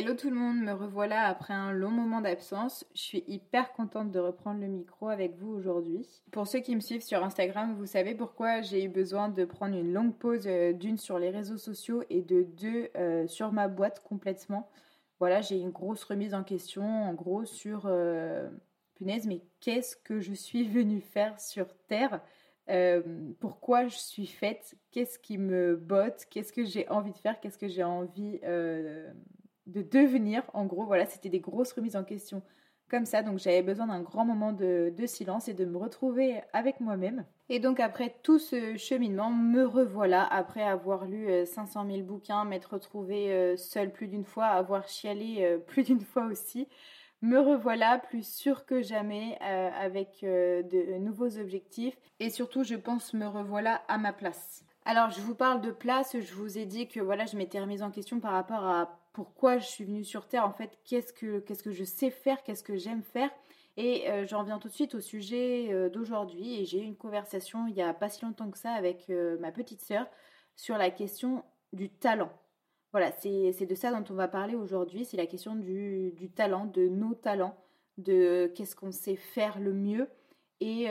Hello tout le monde, me revoilà après un long moment d'absence. Je suis hyper contente de reprendre le micro avec vous aujourd'hui. Pour ceux qui me suivent sur Instagram, vous savez pourquoi j'ai eu besoin de prendre une longue pause euh, d'une sur les réseaux sociaux et de deux euh, sur ma boîte complètement. Voilà, j'ai une grosse remise en question en gros sur euh, punaise, mais qu'est-ce que je suis venue faire sur Terre? Pourquoi je suis faite, qu'est-ce qui me botte, qu'est-ce que j'ai envie de faire, qu'est-ce que j'ai envie de devenir. En gros, voilà, c'était des grosses remises en question comme ça. Donc j'avais besoin d'un grand moment de, silence et de me retrouver avec moi-même. Et donc après tout ce cheminement, me revoilà après avoir lu 500 euh, 000 bouquins, m'être retrouvée euh, seule plus d'une fois, avoir chialé euh, plus d'une fois aussi. Me revoilà plus sûre que jamais avec de nouveaux objectifs et surtout je pense me revoilà à ma place. Alors je vous parle de place, je vous ai dit que voilà, je m'étais remise en question par rapport à pourquoi je suis venue sur Terre, en fait, qu'est-ce que, qu'est-ce que je sais faire, qu'est-ce que j'aime faire. Et euh, j'en viens tout de suite au sujet euh, d'aujourd'hui. Et j'ai eu une conversation il n'y a pas si longtemps que ça avec euh, ma petite sœur sur la question du talent. Voilà, c'est, de ça dont on va parler aujourd'hui. C'est la question du, du, talent, de nos talents, de qu'est-ce qu'on sait faire le mieux et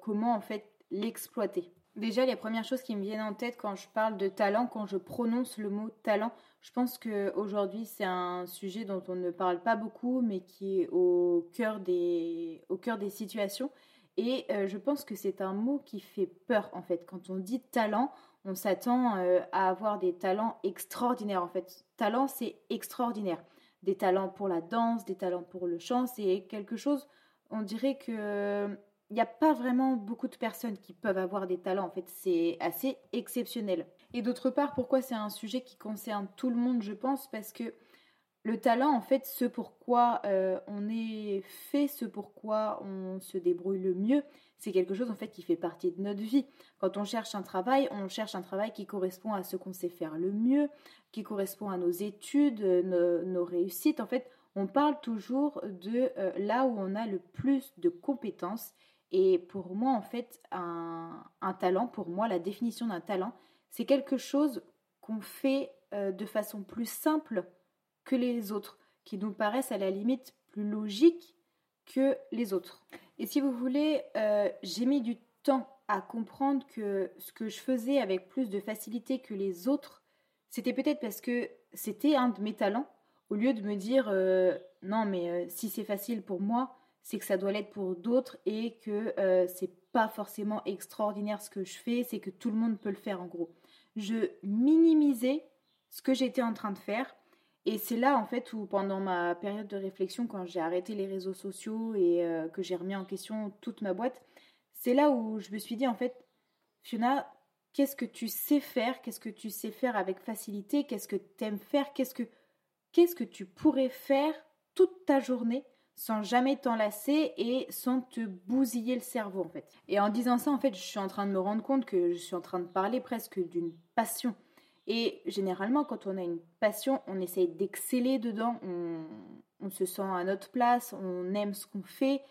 comment en fait l'exploiter. Déjà, les premières choses qui me viennent en tête quand je parle de talent, quand je prononce le mot talent, je pense qu'aujourd'hui, c'est un sujet dont on ne parle pas beaucoup, mais qui est au cœur des, au cœur des situations. Et euh, je pense que c'est un mot qui fait peur, en fait. Quand on dit talent, on s'attend euh, à avoir des talents extraordinaires. En fait, talent, c'est extraordinaire. Des talents pour la danse, des talents pour le chant, c'est quelque chose, on dirait que il n'y a pas vraiment beaucoup de personnes qui peuvent avoir des talents. En fait, c'est assez exceptionnel. Et d'autre part, pourquoi c'est un sujet qui concerne tout le monde, je pense, parce que le talent, en fait, ce pourquoi euh, on est fait, ce pourquoi on se débrouille le mieux, c'est quelque chose en fait qui fait partie de notre vie. Quand on cherche un travail, on cherche un travail qui correspond à ce qu'on sait faire le mieux, qui correspond à nos études, nos, réussites. En fait, on parle toujours de euh, là où on a le plus de compétences et pour moi, en fait, un, talent, pour moi, la définition d'un talent, c'est quelque chose qu'on fait euh, de façon plus simple que les autres, qui nous paraissent à la limite plus logiques que les autres. Et si vous voulez, euh, j'ai mis du temps à comprendre que ce que je faisais avec plus de facilité que les autres, c'était peut-être parce que c'était un de mes talents, au lieu de me dire euh, non mais si c'est facile pour moi, c'est que ça doit l'être pour d'autres et que euh, c'est pas forcément extraordinaire ce que je fais, c'est que tout le monde peut le faire en gros. Je minimisais ce que j'étais en train de faire et c'est là en fait où pendant ma période de réflexion, quand j'ai arrêté les réseaux sociaux et euh, que j'ai remis en question toute ma boîte, c'est là où je me suis dit en fait, Fiona, qu'est-ce que tu sais faire, qu'est-ce que tu sais faire avec facilité, qu'est-ce que tu aimes faire, qu'est-ce que, qu'est-ce que tu pourrais faire toute ta journée sans jamais t'enlacer et sans te bousiller le cerveau en fait. Et en disant ça, en fait, je suis en train de me rendre compte que je suis en train de parler presque d'une passion. Et généralement, quand on a une passion, on essaye d'exceller dedans, on, se sent à notre place, on aime ce qu'on fait,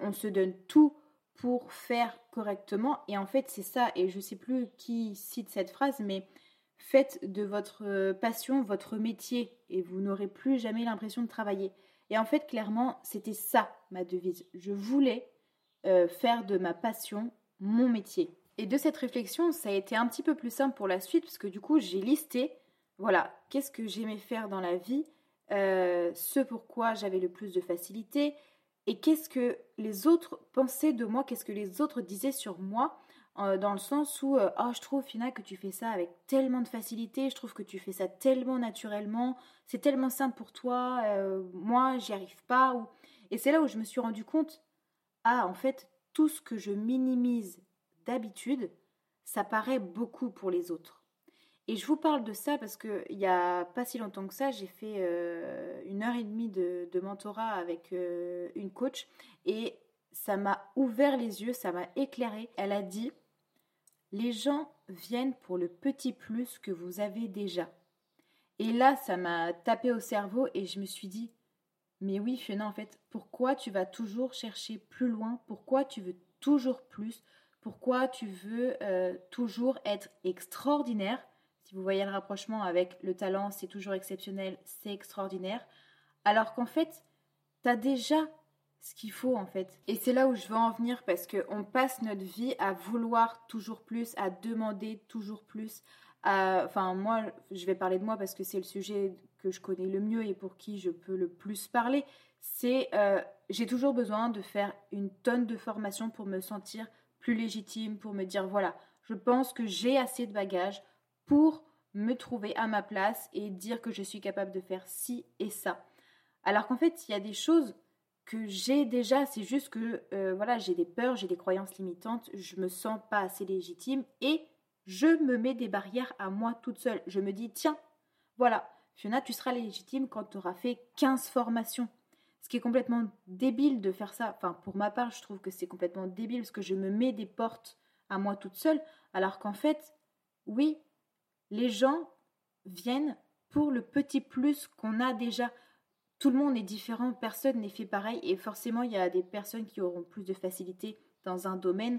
on se donne tout pour faire correctement. Et en fait, c'est ça, et je ne sais plus qui cite cette phrase, mais faites de votre passion votre métier et vous n'aurez plus jamais l'impression de travailler. Et en fait, clairement, c'était ça ma devise. Je voulais euh, faire de ma passion mon métier. Et de cette réflexion, ça a été un petit peu plus simple pour la suite, parce que du coup, j'ai listé, voilà, qu'est-ce que j'aimais faire dans la vie, euh, ce pourquoi j'avais le plus de facilité, et qu'est-ce que les autres pensaient de moi, qu'est-ce que les autres disaient sur moi, euh, dans le sens où euh, oh, je trouve Fina que tu fais ça avec tellement de facilité, je trouve que tu fais ça tellement naturellement, c'est tellement simple pour toi, euh, moi j'y arrive pas. Et c'est là où je me suis rendu compte, ah en fait tout ce que je minimise d'habitude, ça paraît beaucoup pour les autres. Et je vous parle de ça parce qu'il n'y a pas si longtemps que ça, j'ai fait une heure et demie de, de mentorat avec une coach et ça m'a ouvert les yeux, ça m'a éclairé. Elle a dit les gens viennent pour le petit plus que vous avez déjà. Et là, ça m'a tapé au cerveau et je me suis dit, mais oui, Fiona, en fait, pourquoi tu vas toujours chercher plus loin? Pourquoi tu veux toujours plus? Pourquoi tu veux euh, toujours être extraordinaire? Si vous voyez le rapprochement avec le talent, c'est toujours exceptionnel, c'est extraordinaire. Alors qu'en fait, tu as déjà ce qu'il faut en fait. Et c'est là où je veux en venir parce qu'on passe notre vie à vouloir toujours plus, à demander toujours plus. Enfin, moi, je vais parler de moi parce que c'est le sujet que je connais le mieux et pour qui je peux le plus parler. C'est euh, j'ai toujours besoin de faire une tonne de formation pour me sentir plus légitime, pour me dire voilà, je pense que j'ai assez de bagages pour me trouver à ma place et dire que je suis capable de faire ci et ça. Alors qu'en fait, il y a des choses que j'ai déjà, c'est juste que euh, voilà, j'ai des peurs, j'ai des croyances limitantes, je me sens pas assez légitime et je me mets des barrières à moi toute seule. Je me dis tiens, voilà, Fiona, tu seras légitime quand tu auras fait 15 formations. Ce qui est complètement débile de faire ça. Enfin, pour ma part, je trouve que c'est complètement débile parce que je me mets des portes à moi toute seule, alors qu'en fait, oui, les gens viennent pour le petit plus qu'on a déjà tout le monde est différent, personne n'est fait pareil et forcément il y a des personnes qui auront plus de facilité dans un domaine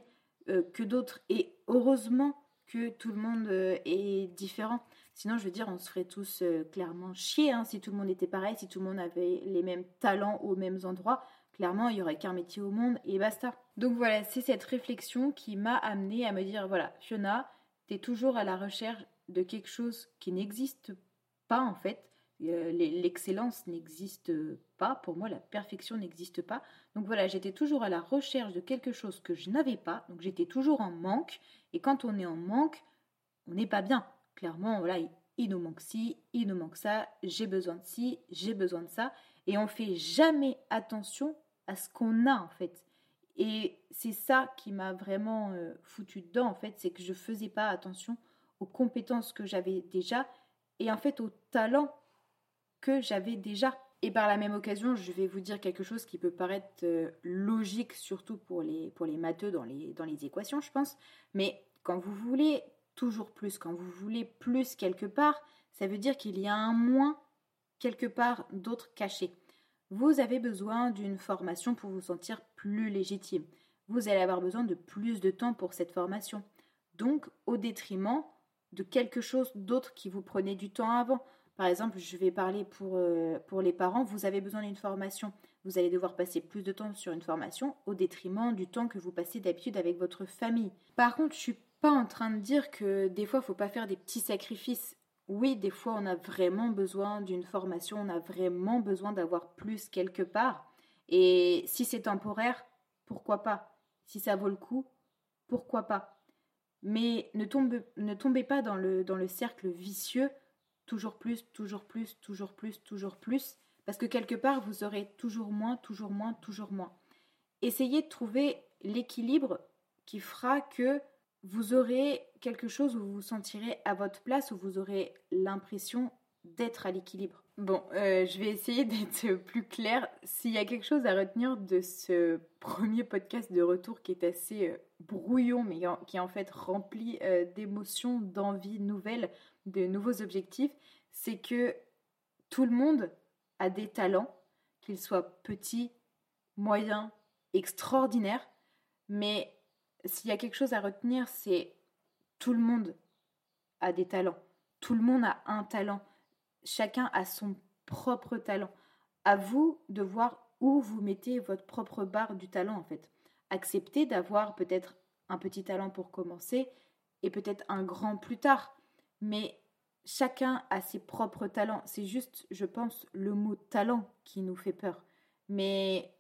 euh, que d'autres et heureusement que tout le monde euh, est différent. Sinon, je veux dire, on se ferait tous euh, clairement chier hein, si tout le monde était pareil, si tout le monde avait les mêmes talents aux mêmes endroits. Clairement, il y aurait qu'un métier au monde et basta. Donc voilà, c'est cette réflexion qui m'a amené à me dire voilà, Fiona, tu es toujours à la recherche de quelque chose qui n'existe pas en fait. Euh, l'excellence n'existe pas, pour moi la perfection n'existe pas. Donc voilà, j'étais toujours à la recherche de quelque chose que je n'avais pas, donc j'étais toujours en manque, et quand on est en manque, on n'est pas bien. Clairement, voilà, il, nous manque ci, il nous manque ça, j'ai besoin de ci, j'ai besoin de ça, et on fait jamais attention à ce qu'on a en fait. Et c'est ça qui m'a vraiment euh, foutu dedans en fait, c'est que je faisais pas attention aux compétences que j'avais déjà. Et en fait au talent que j'avais déjà. Et par la même occasion, je vais vous dire quelque chose qui peut paraître euh, logique, surtout pour les, pour les matheux dans les, dans les équations, je pense. Mais quand vous voulez toujours plus, quand vous voulez plus quelque part, ça veut dire qu'il y a un moins quelque part d'autre caché. Vous avez besoin d'une formation pour vous sentir plus légitime. Vous allez avoir besoin de plus de temps pour cette formation. Donc, au détriment de quelque chose d'autre qui vous prenait du temps avant. Par exemple, je vais parler pour, euh, pour les parents, vous avez besoin d'une formation. Vous allez devoir passer plus de temps sur une formation au détriment du temps que vous passez d'habitude avec votre famille. Par contre, je suis pas en train de dire que des fois, il faut pas faire des petits sacrifices. Oui, des fois, on a vraiment besoin d'une formation, on a vraiment besoin d'avoir plus quelque part. Et si c'est temporaire, pourquoi pas? Si ça vaut le coup, pourquoi pas? Mais ne, ne tombez pas dans le cercle vicieux toujours plus, toujours plus, toujours plus, toujours plus, parce que quelque part, vous aurez toujours moins, toujours moins, toujours moins. Essayez de trouver l'équilibre qui fera que vous aurez quelque chose où vous vous sentirez à votre place, où vous aurez l'impression d'être à l'équilibre. Bon, euh, je vais essayer d'être plus claire. S'il y a quelque chose à retenir de ce premier podcast de retour qui est assez euh, brouillon, mais qui est en fait rempli euh, d'émotions, d'envies nouvelles, de nouveaux objectifs, c'est que tout le monde a des talents, qu'ils soient petits, moyens, extraordinaires, mais s'il y a quelque chose à retenir, c'est tout le monde a des talents, tout le monde a un talent, chacun a son propre talent. À vous de voir où vous mettez votre propre barre du talent en fait. Acceptez d'avoir peut-être un petit talent pour commencer et peut-être un grand plus tard mais chacun a ses propres talents. C'est juste, je pense, le mot talent qui nous fait peur. Mais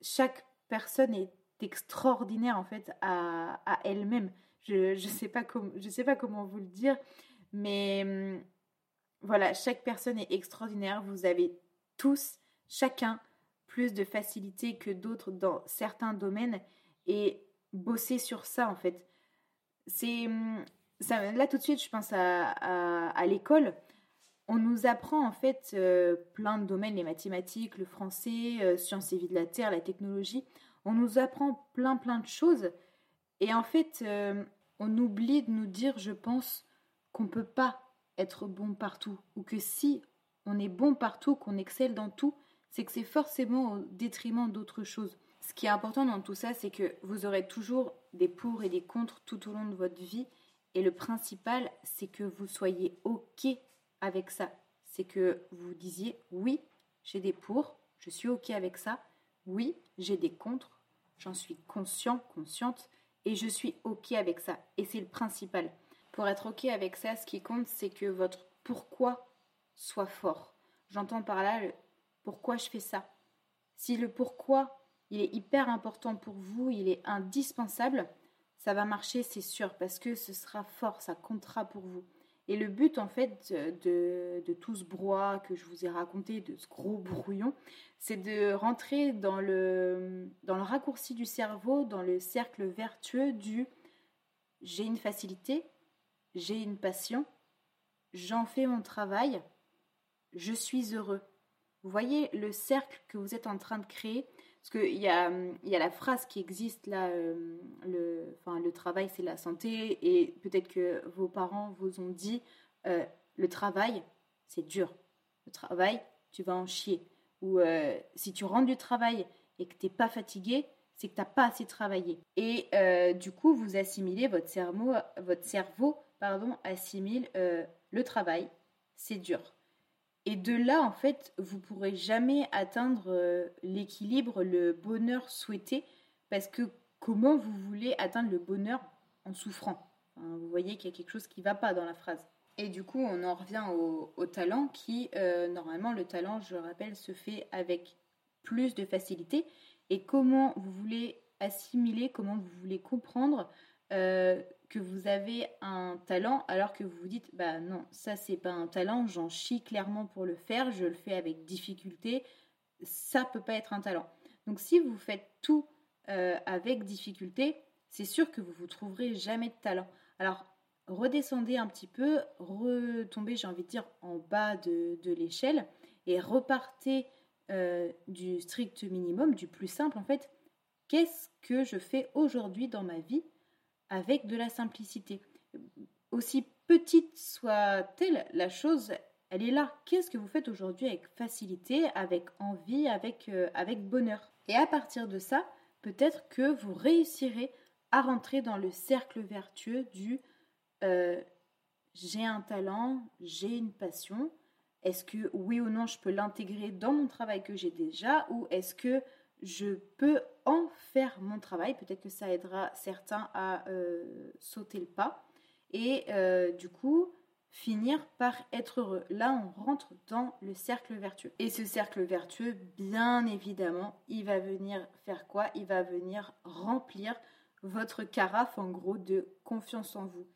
chaque personne est extraordinaire en fait à, elle-même. Je ne sais, pas sais pas comment vous le dire, mais hum, voilà, chaque personne est extraordinaire. Vous avez tous, chacun, plus de facilité que d'autres dans certains domaines et bosser sur ça en fait. C'est là tout de suite, je pense à, l'école. On nous apprend en fait euh, plein de domaines, les mathématiques, le français, euh, sciences et vie de la Terre, la technologie. On nous apprend plein plein de choses. Et en fait, euh, on oublie de nous dire, je pense, qu'on peut pas être bon partout. Ou que si on est bon partout, qu'on excelle dans tout, c'est que c'est forcément au détriment d'autres choses. Ce qui est important dans tout ça, c'est que vous aurez toujours des pour et des contre tout au long de votre vie Et le principal, c'est que vous soyez OK avec ça. C'est que vous disiez oui, j'ai des pour, je suis OK avec ça. Oui, j'ai des contre, j'en suis conscient, consciente, et je suis OK avec ça. Et c'est le principal. Pour être OK avec ça, ce qui compte, c'est que votre pourquoi soit fort. J'entends par là le pourquoi je fais ça. Si le pourquoi, il est hyper important pour vous, il est indispensable, ça va marcher, c'est sûr, parce que ce sera fort, ça comptera pour vous. Et le but, en fait, de, tout ce brouhaha que je vous ai raconté, de ce gros brouillon, c'est de rentrer dans le, dans le raccourci du cerveau, dans le cercle vertueux du j'ai une facilité, j'ai une passion, j'en fais mon travail, je suis heureux. Vous voyez le cercle que vous êtes en train de créer? Parce qu'il y a, y a la phrase qui existe là, euh, le, enfin, le travail c'est la santé, et peut-être que vos parents vous ont dit euh, le travail c'est dur, le travail tu vas en chier. Ou euh, si tu rentres du travail et que tu n'es pas fatigué, c'est que tu n'as pas assez travaillé. Et du coup, vous assimilez, votre cerveau, votre cerveau pardon, assimile le travail, c'est dur. Et de là, en fait, vous pourrez jamais atteindre euh, l'équilibre, le bonheur souhaité, parce que comment vous voulez atteindre le bonheur en souffrant? Vous voyez qu'il y a quelque chose qui ne va pas dans la phrase. Et du coup, on en revient au, talent qui, euh, normalement, le talent, je le rappelle, se fait avec plus de facilité. Et comment vous voulez assimiler, comment vous voulez comprendre euh, que vous avez un talent alors que vous vous dites bah non ça c'est pas un talent j'en chie clairement pour le faire je le fais avec difficulté ça peut pas être un talent. Donc si vous faites tout euh, avec difficulté c'est sûr que vous vous trouverez jamais de talent. Alors redescendez un petit peu retombez j'ai envie de dire en bas de, l'échelle et repartez euh, du strict minimum du plus simple en fait. Qu'est-ce que je fais aujourd'hui dans ma vie avec de la simplicité. Aussi petite soit-elle, la chose, elle est là. Qu'est-ce que vous faites aujourd'hui avec facilité, avec envie, avec, euh, avec bonheur? Et à partir de ça, peut-être que vous réussirez à rentrer dans le cercle vertueux du euh, j'ai un talent, j'ai une passion. Est-ce que oui ou non je peux l'intégrer dans mon travail que j'ai déjà? Ou est-ce que je peux en faire mon travail. Peut-être que ça aidera certains à euh, sauter le pas. Et euh, du coup, finir par être heureux. Là, on rentre dans le cercle vertueux. Et ce cercle vertueux, bien évidemment, il va venir faire quoi? Il va venir remplir votre carafe, en gros, de confiance en vous.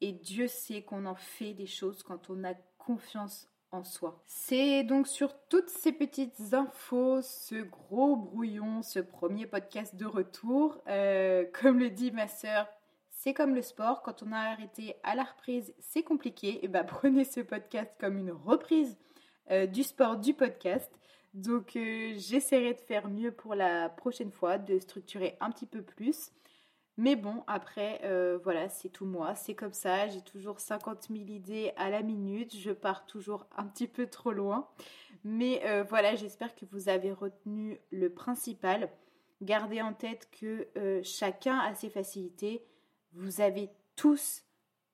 Et Dieu sait qu'on en fait des choses quand on a confiance en soi. C'est donc sur toutes ces petites infos, ce gros brouillon, ce premier podcast de retour. Euh, comme le dit ma sœur, c'est comme le sport, quand on a arrêté à la reprise, c'est compliqué. Et bah prenez ce podcast comme une reprise euh, du sport du podcast. Donc euh, j'essaierai de faire mieux pour la prochaine fois, de structurer un petit peu plus. Mais bon, après, euh, voilà, c'est tout moi, c'est comme ça, j'ai toujours 50 000 idées à la minute, je pars toujours un petit peu trop loin. Mais euh, voilà, j'espère que vous avez retenu le principal. Gardez en tête que euh, chacun a ses facilités, vous avez tous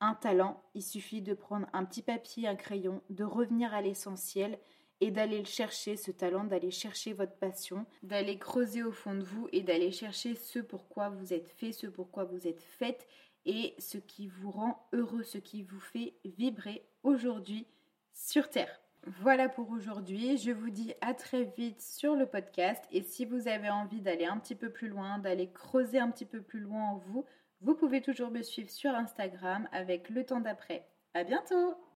un talent, il suffit de prendre un petit papier, un crayon, de revenir à l'essentiel et d'aller le chercher, ce talent, d'aller chercher votre passion, d'aller creuser au fond de vous et d'aller chercher ce pourquoi vous êtes fait, ce pourquoi vous êtes faite et ce qui vous rend heureux, ce qui vous fait vibrer aujourd'hui sur Terre. Voilà pour aujourd'hui, je vous dis à très vite sur le podcast et si vous avez envie d'aller un petit peu plus loin, d'aller creuser un petit peu plus loin en vous, vous pouvez toujours me suivre sur Instagram avec le temps d'après. À bientôt